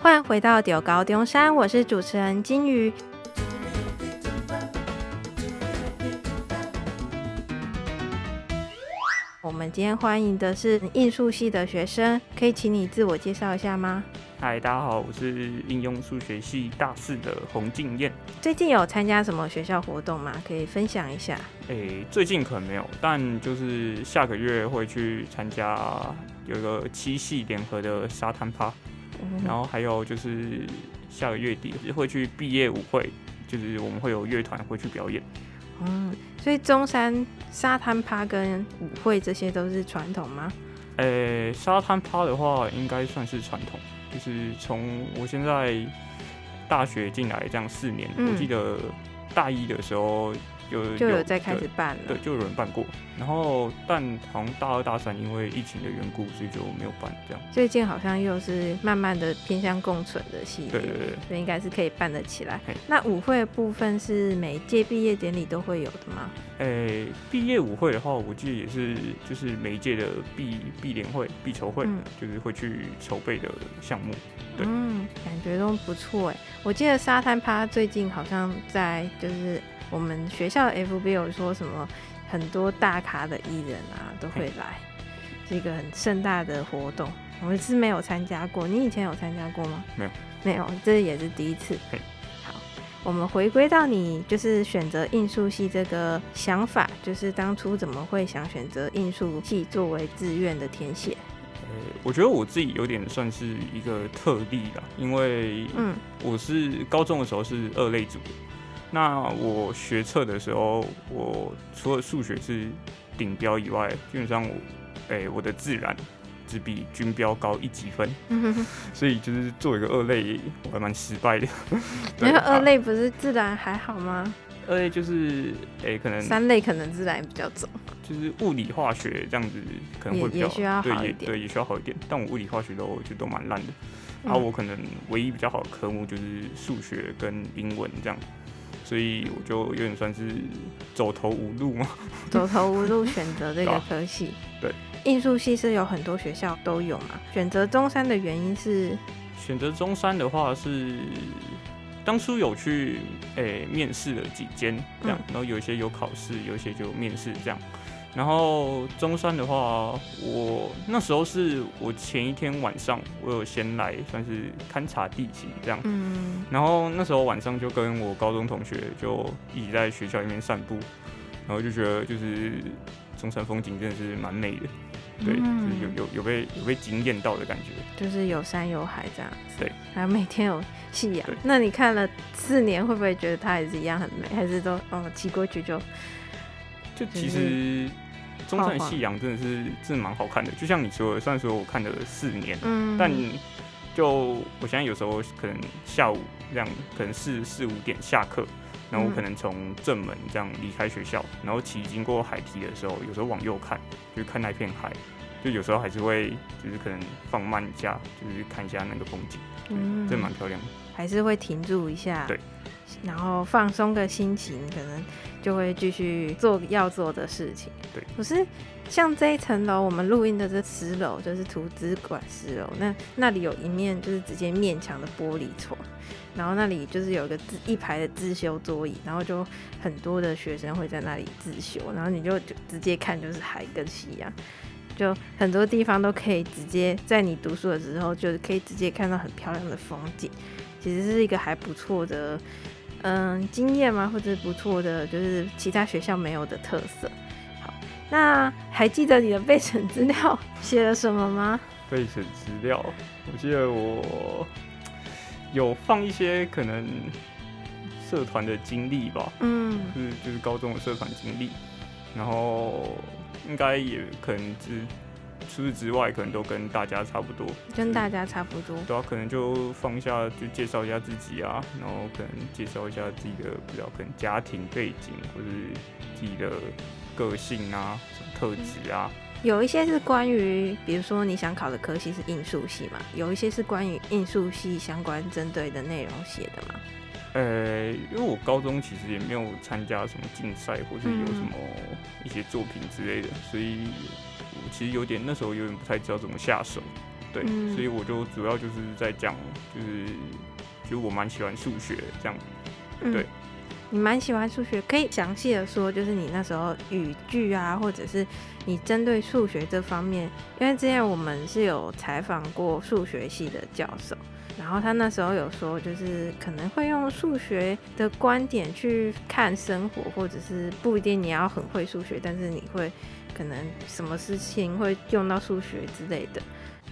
欢迎回到中猴中山，我是主持人金鱼。我们今天欢迎的是应数系的学生，可以请你自我介绍一下吗？嗨，大家好，我是应用数学系大四的洪敬燕。最近有参加什么学校活动吗？可以分享一下。诶、欸，最近可能没有，但就是下个月会去参加有一个七系联合的沙滩趴，嗯、然后还有就是下个月底会去毕业舞会，就是我们会有乐团会去表演。嗯，所以中山沙滩趴跟舞会这些都是传统吗？呃、欸，沙滩趴的话应该算是传统。就是从我现在大学进来这样四年，嗯、我记得大一的时候。就有就有在开始办了，对，就有人办过。然后，但好像大二大三因为疫情的缘故，所以就没有办这样。最近好像又是慢慢的偏向共存的系列，对对对，所以应该是可以办得起来。那舞会的部分是每一届毕业典礼都会有的吗？诶、欸，毕业舞会的话，我记得也是，就是每一届的毕毕联会、毕筹会，嗯、就是会去筹备的项目。对，嗯，感觉都不错哎。我记得沙滩趴最近好像在就是。我们学校的 FB 有说什么，很多大咖的艺人啊都会来，是一个很盛大的活动。我们是没有参加过，你以前有参加过吗？没有，没有，这也是第一次。好，我们回归到你就是选择应数系这个想法，就是当初怎么会想选择应数系作为志愿的填写？呃，我觉得我自己有点算是一个特例啦，因为嗯，我是高中的时候是二类组的。那我学测的时候，我除了数学是顶标以外，基本上我，哎、欸，我的自然只比均标高一级分，所以就是做一个二类，我还蛮失败的。因为二类不是自然还好吗？二类就是，哎、欸，可能三类可能自然比较重，就是物理化学这样子可能会比较好一点，对，对，也需要好一点。但我物理化学都就都蛮烂的，然后我可能唯一比较好的科目就是数学跟英文这样。所以我就有点算是走投无路嘛，走投无路选择这个科系。对，艺术系是有很多学校都有嘛。选择中山的原因是，选择中山的话是当初有去诶、欸、面试了几间这样，然后有一些有考试，有一些就面试这样。然后中山的话，我那时候是我前一天晚上，我有先来算是勘察地形这样。嗯。然后那时候晚上就跟我高中同学就一起在学校里面散步，然后就觉得就是中山风景真的是蛮美的，对，嗯、就是有有有被有被惊艳到的感觉。就是有山有海这样。对。还有每天有夕阳。那你看了四年，会不会觉得它也是一样很美？还是都哦骑过去就？就其实。中山的夕阳真的是真的蛮好看的，就像你说的，虽然说我看了四年，嗯，但就我现在有时候可能下午这样，可能四四五点下课，然后我可能从正门这样离开学校，然后骑经过海堤的时候，有时候往右看，就看那片海，就有时候还是会就是可能放慢一下，就是看一下那个风景，嗯，真的蛮漂亮的，还是会停住一下，对。然后放松个心情，可能就会继续做要做的事情。对，可是像这一层楼，我们录音的这十楼就是图资馆十楼，那那里有一面就是直接面墙的玻璃窗，然后那里就是有一个自一排的自修桌椅，然后就很多的学生会在那里自修，然后你就就直接看就是海跟夕阳，就很多地方都可以直接在你读书的时候，就可以直接看到很漂亮的风景，其实是一个还不错的。嗯，经验吗？或者不错的，就是其他学校没有的特色。好，那还记得你的备审资料写了什么吗？备审资料，我记得我有放一些可能社团的经历吧。嗯，就是就是高中的社团经历，然后应该也可能是。除此之外，可能都跟大家差不多，跟大家差不多。对啊，可能就放一下，就介绍一下自己啊，然后可能介绍一下自己的比较可能家庭背景，或是自己的个性啊，什么特质啊。有一些是关于，比如说你想考的科系是应数系嘛，有一些是关于应数系相关针对的内容写的嘛。呃，因为我高中其实也没有参加什么竞赛，或是有什么一些作品之类的，所以。我其实有点那时候有点不太知道怎么下手，对，嗯所以我就主要就是在讲，就是其实我蛮喜欢数学这样。嗯对，你蛮喜欢数学，可以详细的说，就是你那时候语句啊，或者是你针对数学这方面，因为之前我们是有采访过数学系的教授，然后他那时候有说，就是可能会用数学的观点去看生活，或者是不一定你要很会数学，但是你会可能什么事情会用到数学之类的。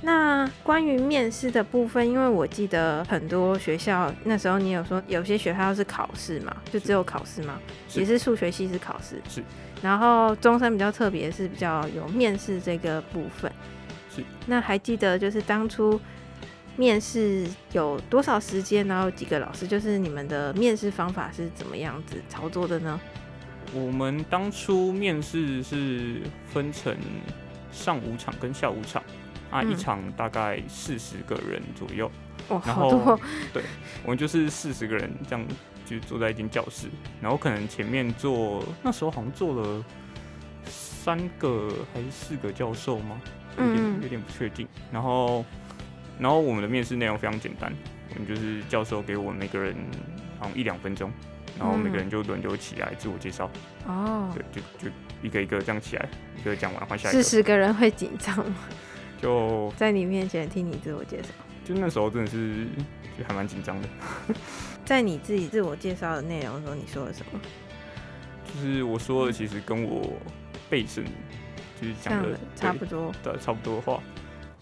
那关于面试的部分，因为我记得很多学校那时候你有说有些学校是考试嘛，就只有考试嘛？也是数学系是考试。是。然后中山比较特别，是比较有面试这个部分。是。那还记得就是当初面试有多少时间，然后几个老师，就是你们的面试方法是怎么样子操作的呢？我们当初面试是分成上午场跟下午场。啊，一场大概四十个人左右，哇、嗯，然后好多。对，我们就是四十个人这样就坐在一间教室，然后可能前面坐那时候好像坐了三个还是四个教授吗？有点嗯有点不确定。然后，然后我们的面试内容非常简单，我们就是教授给我们每个人好像一两分钟，然后每个人就轮流起来自我介绍。哦、嗯，对，就就一个一个这样起来，一个讲完换下一个。四十个人会紧张吗？就在你面前听你自我介绍，就那时候真的是就还蛮紧张的。在你自己自我介绍的内容中，你说了什么？就是我说的，其实跟我背身就是讲的差不多的差不多的话。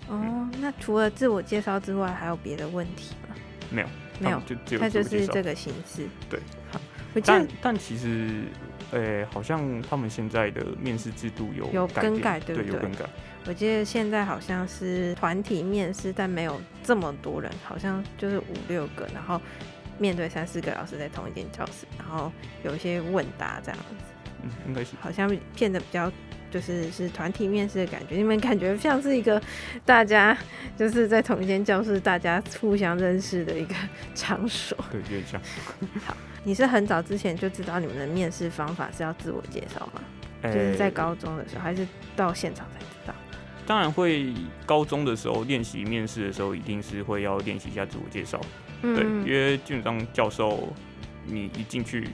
哦、嗯，那除了自我介绍之外，还有别的问题吗？没有，没有，就只有他就是这个形式。对，好，但但其实，呃、欸，好像他们现在的面试制度有有更改，对不对？对，有更改。我记得现在好像是团体面试，但没有这么多人，好像就是五六个，然后面对三四个老师在同一间教室，然后有一些问答这样子。嗯，应该是。好像变得比较就是是团体面试的感觉，你们感觉像是一个大家就是在同一间教室，大家互相认识的一个 场所。对，有点像。好，你是很早之前就知道你们的面试方法是要自我介绍吗？欸、就是在高中的时候，还是到现场才知道？当然会，高中的时候练习面试的时候，一定是会要练习一下自我介绍。嗯、对，因为基本上教授你一进去，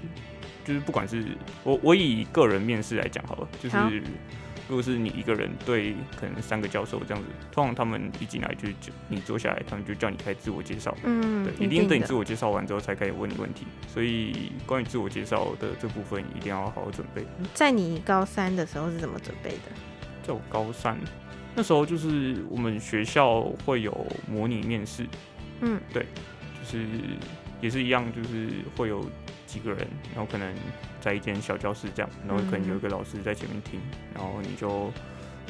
就是不管是我我以个人面试来讲好了，就是如果是你一个人对可能三个教授这样子，通常他们一进来就就你坐下来，他们就叫你开始自我介绍。嗯，对，一定等你自我介绍完之后才开始问你问题。所以关于自我介绍的这部分，一定要好好准备。在你高三的时候是怎么准备的？在我高三。那时候就是我们学校会有模拟面试，嗯，对，就是也是一样，就是会有几个人，然后可能在一间小教室这样，然后可能有一个老师在前面听，然后你就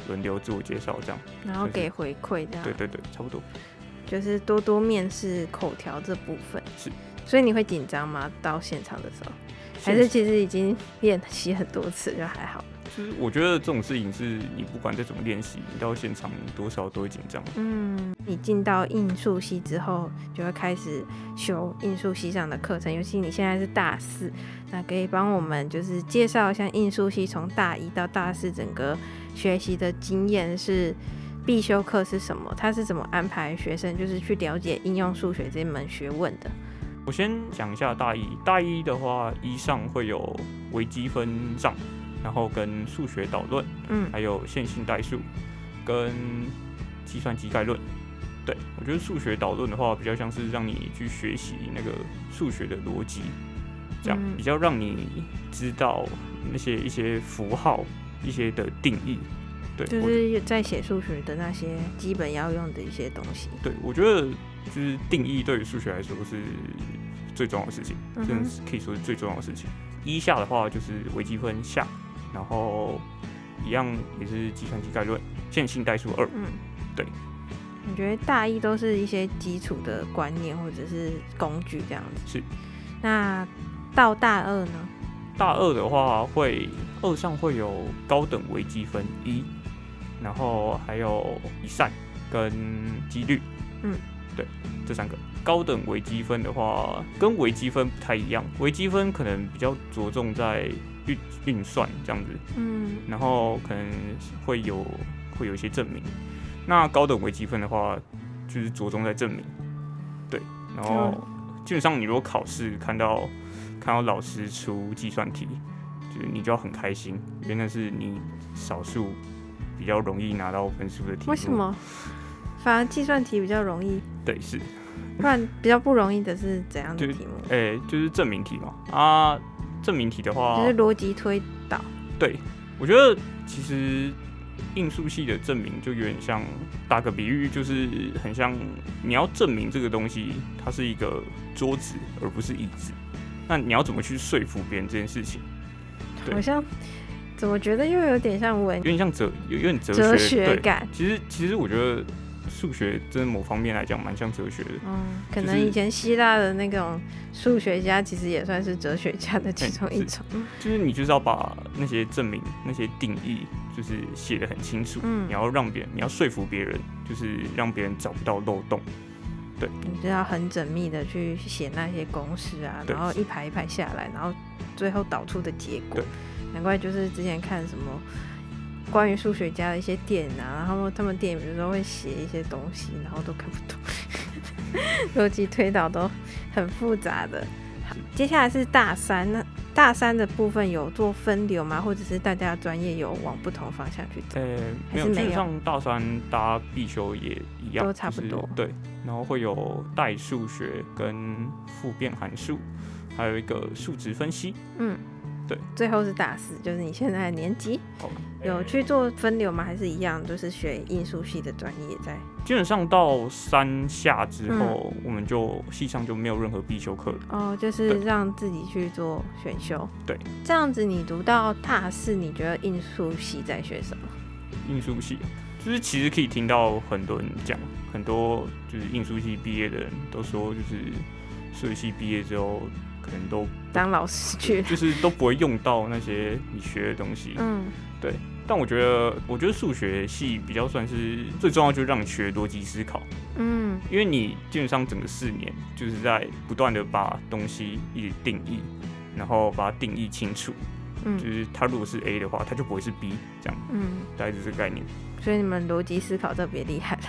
轮流自我介绍这样，然后给回馈这样，对对对，差不多，就是多多面试口条这部分。是，所以你会紧张吗？到现场的时候，还是其实已经练习很多次就还好？就是我觉得这种事情是你不管再怎么练习，你到现场多少都会紧张。嗯，你进到应数系之后，就会开始修应数系上的课程。尤其你现在是大四，那可以帮我们就是介绍一下应数系从大一到大四整个学习的经验是必修课是什么？它是怎么安排学生就是去了解应用数学这门学问的？我先讲一下大一，大一的话，一上会有微积分上。然后跟数学导论，嗯，还有线性代数，跟计算机概论。对，我觉得数学导论的话，比较像是让你去学习那个数学的逻辑，这样比较让你知道那些一些符号、一些的定义。对，就是在写数学的那些基本要用的一些东西。对，我觉得就是定义对于数学来说是最重要的事情，真的是可以说是最重要的事情。一下的话就是微积分下。然后一样也是计算机概论、线性代数二。嗯，对。我觉得大一都是一些基础的观念或者是工具这样子。是。那到大二呢？大二的话会二上会有高等微积分一，然后还有离散跟几率。嗯，对，这三个。高等微积分的话跟微积分不太一样，微积分可能比较着重在运运算这样子，嗯，然后可能会有会有一些证明。那高等微积分的话，就是着重在证明。对，然后基本上你如果考试看到看到老师出计算题，就是你就要很开心，因为那是你少数比较容易拿到分数的题目。为什么？反而计算题比较容易？对，是。不然比较不容易的是怎样的题目？哎、欸，就是证明题嘛。啊，证明题的话，就是逻辑推导。对，我觉得其实应数系的证明就有点像，打个比喻，就是很像你要证明这个东西它是一个桌子而不是椅子，那你要怎么去说服别人这件事情？好像怎么觉得又有点像文，有点像哲，有有点哲学，哲学感。其实其实我觉得。数学真的某方面来讲蛮像哲学的，嗯，可能以前希腊的那种数学家其实也算是哲学家的其中一种。就是你就是要把那些证明、那些定义，就是写的很清楚，嗯，你要让别人，你要说服别人，就是让别人找不到漏洞，对，你就要很缜密的去写那些公式啊，然后一排一排下来，然后最后导出的结果，难怪就是之前看什么。关于数学家的一些店啊，然后他们电影有时候会写一些东西，然后都看不懂，逻辑推导都很复杂的。好，接下来是大三，那大三的部分有做分流吗？或者是大家专业有往不同方向去走？没有，基本上大三大家必修也一样，都差不多。就是、对，然后会有代数学跟复变函数，还有一个数值分析。嗯。对，最后是大四，就是你现在的年级有去做分流吗？还是一样，就是学艺术系的专业在？基本上到三下之后，嗯、我们就系上就没有任何必修课了。哦，就是让自己去做选修。对，这样子你读到大四，你觉得艺术系在学什么？艺术系就是其实可以听到很多人讲，很多就是艺术系毕业的人都说，就是设计系毕业之后。可能都当老师去，就是都不会用到那些你学的东西。嗯，对。但我觉得，我觉得数学系比较算是最重要，就是让你学逻辑思考。嗯，因为你基本上整个四年就是在不断的把东西一直定义，然后把它定义清楚。嗯，就是它如果是 A 的话，它就不会是 B 这样。嗯，大概是这个概念。所以你们逻辑思考特别厉害了。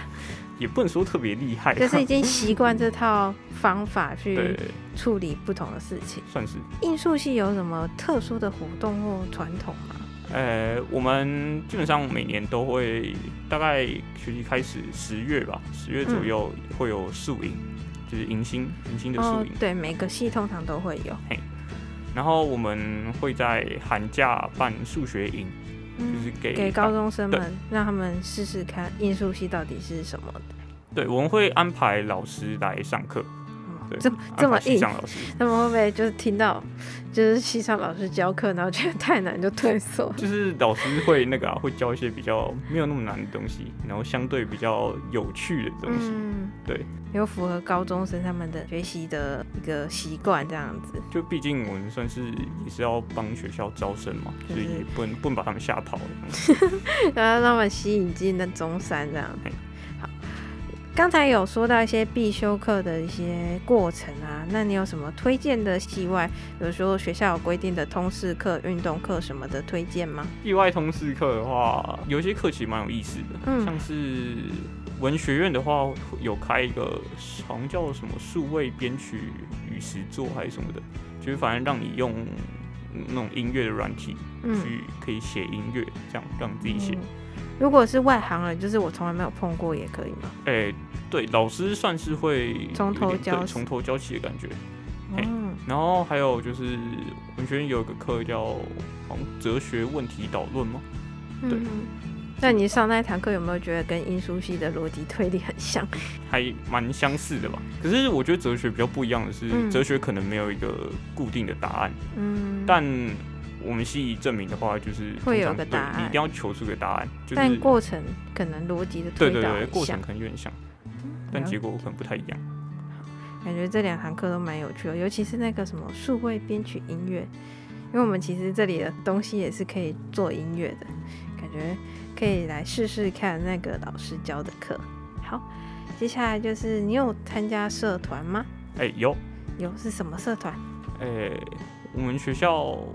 也不能说特别厉害，就是已经习惯这套方法去处理不同的事情。算是。应数系有什么特殊的活动或传统吗？呃，我们基本上每年都会，大概学期开始十月吧，十月左右会有宿营，就是迎新迎新的宿营。对，每个系通常都会有。嘿，然后我们会在寒假办数学营。就是给给高中生们，让他们试试看艺术系到底是什么的。对，我们会安排老师来上课。这么这么硬，他们 会不会就是听到就是西上老师教课，然后觉得太难就退缩？就是老师会那个啊，会教一些比较没有那么难的东西，然后相对比较有趣的东西。嗯，对，有符合高中生他们的学习的一个习惯这样子。就毕竟我们算是也是要帮学校招生嘛，所以也不能不能把他们吓跑了，然后让他们吸引进那中山这样。刚才有说到一些必修课的一些过程啊，那你有什么推荐的系外？比如说学校有规定的通识课、运动课什么的推荐吗？系外通识课的话，有些课其实蛮有意思的，嗯，像是文学院的话，有开一个好像叫什么数位编曲与实作还是什么的，就是反正让你用那种音乐的软体去可以写音乐，这样让你自己写。嗯如果是外行人，就是我从来没有碰过，也可以吗？哎、欸，对，老师算是会从头教，从头教起的感觉。嗯，然后还有就是文学院有一个课叫好像哲学问题导论吗？对。嗯、那你上那一堂课有没有觉得跟英书系的逻辑推理很像？还蛮相似的吧。可是我觉得哲学比较不一样的是，嗯、哲学可能没有一个固定的答案。嗯，但。我们系证明的话，就是会有个答案，你一定要求出个答案。就是、但过程可能逻辑的推导对对对，过程可能有点像，嗯、但结果可能不太一样。感觉这两堂课都蛮有趣的，尤其是那个什么数位编曲音乐，因为我们其实这里的东西也是可以做音乐的，感觉可以来试试看那个老师教的课。好，接下来就是你有参加社团吗？哎、欸，有。有是什么社团？哎、欸。我们学校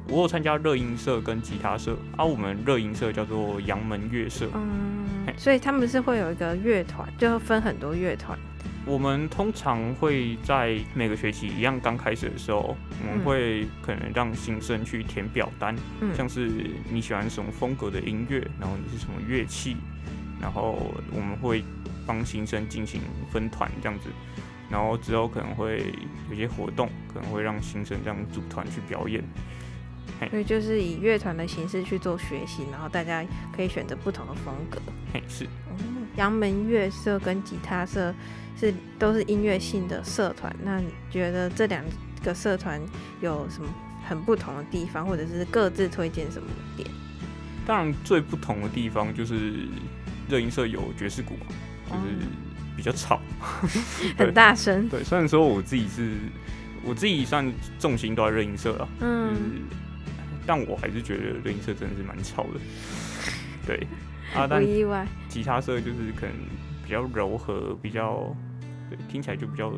我有参加乐音社跟吉他社，啊，我们乐音社叫做阳门乐社。嗯，所以他们是会有一个乐团，就分很多乐团。我们通常会在每个学期一样刚开始的时候，我们会可能让新生去填表单，嗯、像是你喜欢什么风格的音乐，然后你是什么乐器，然后我们会帮新生进行分团这样子，然后之后可能会有些活动，可能会让新生这样组团去表演。所以就是以乐团的形式去做学习，然后大家可以选择不同的风格。嘿，是。阳门乐社跟吉他社是都是音乐性的社团，那你觉得这两个社团有什么很不同的地方，或者是各自推荐什么点？当然，最不同的地方就是热音社有爵士鼓，就是比较吵，很大声。对，虽然说我自己是，我自己算重心都在热音社了，嗯，就是，但我还是觉得热音社真的是蛮吵的，对。啊，但不意外。吉他社就是可能比较柔和，比较对，听起来就比较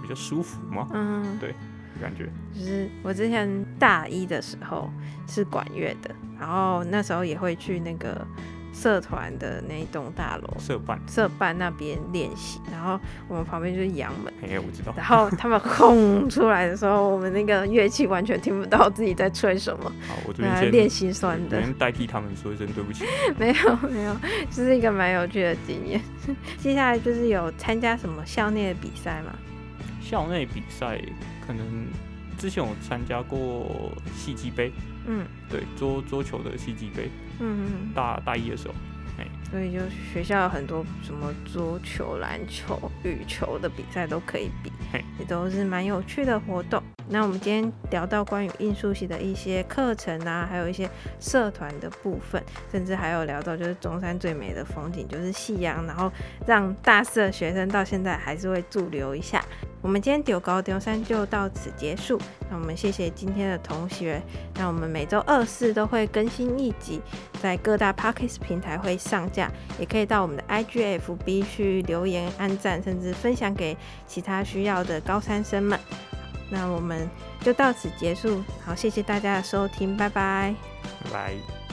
比较舒服嘛。嗯，对，感觉。就是我之前大一的时候是管乐的，然后那时候也会去那个。社团的那一栋大楼，社办社办那边练习，然后我们旁边就是阳门，哎，我知道。然后他们轰出来的时候，我们那个乐器完全听不到自己在吹什么。好，我这边练心酸的，先代替他们说一声对不起。没 有没有，这是一个蛮有趣的经验。接下来就是有参加什么校内的比赛吗？校内比赛可能之前有参加过戏剧杯，嗯，对，桌桌球的系际杯。嗯，大大一的时候，哎，所以就学校有很多什么桌球、篮球、羽球的比赛都可以比，嘿也都是蛮有趣的活动。那我们今天聊到关于艺术系的一些课程啊，还有一些社团的部分，甚至还有聊到就是中山最美的风景就是夕阳，然后让大四的学生到现在还是会驻留一下。我们今天丢高丢三就到此结束。那我们谢谢今天的同学。那我们每周二四都会更新一集，在各大 Podcast 平台会上架，也可以到我们的 IGFB 去留言、按赞，甚至分享给其他需要的高三生们。那我们就到此结束。好，谢谢大家的收听，拜。拜拜。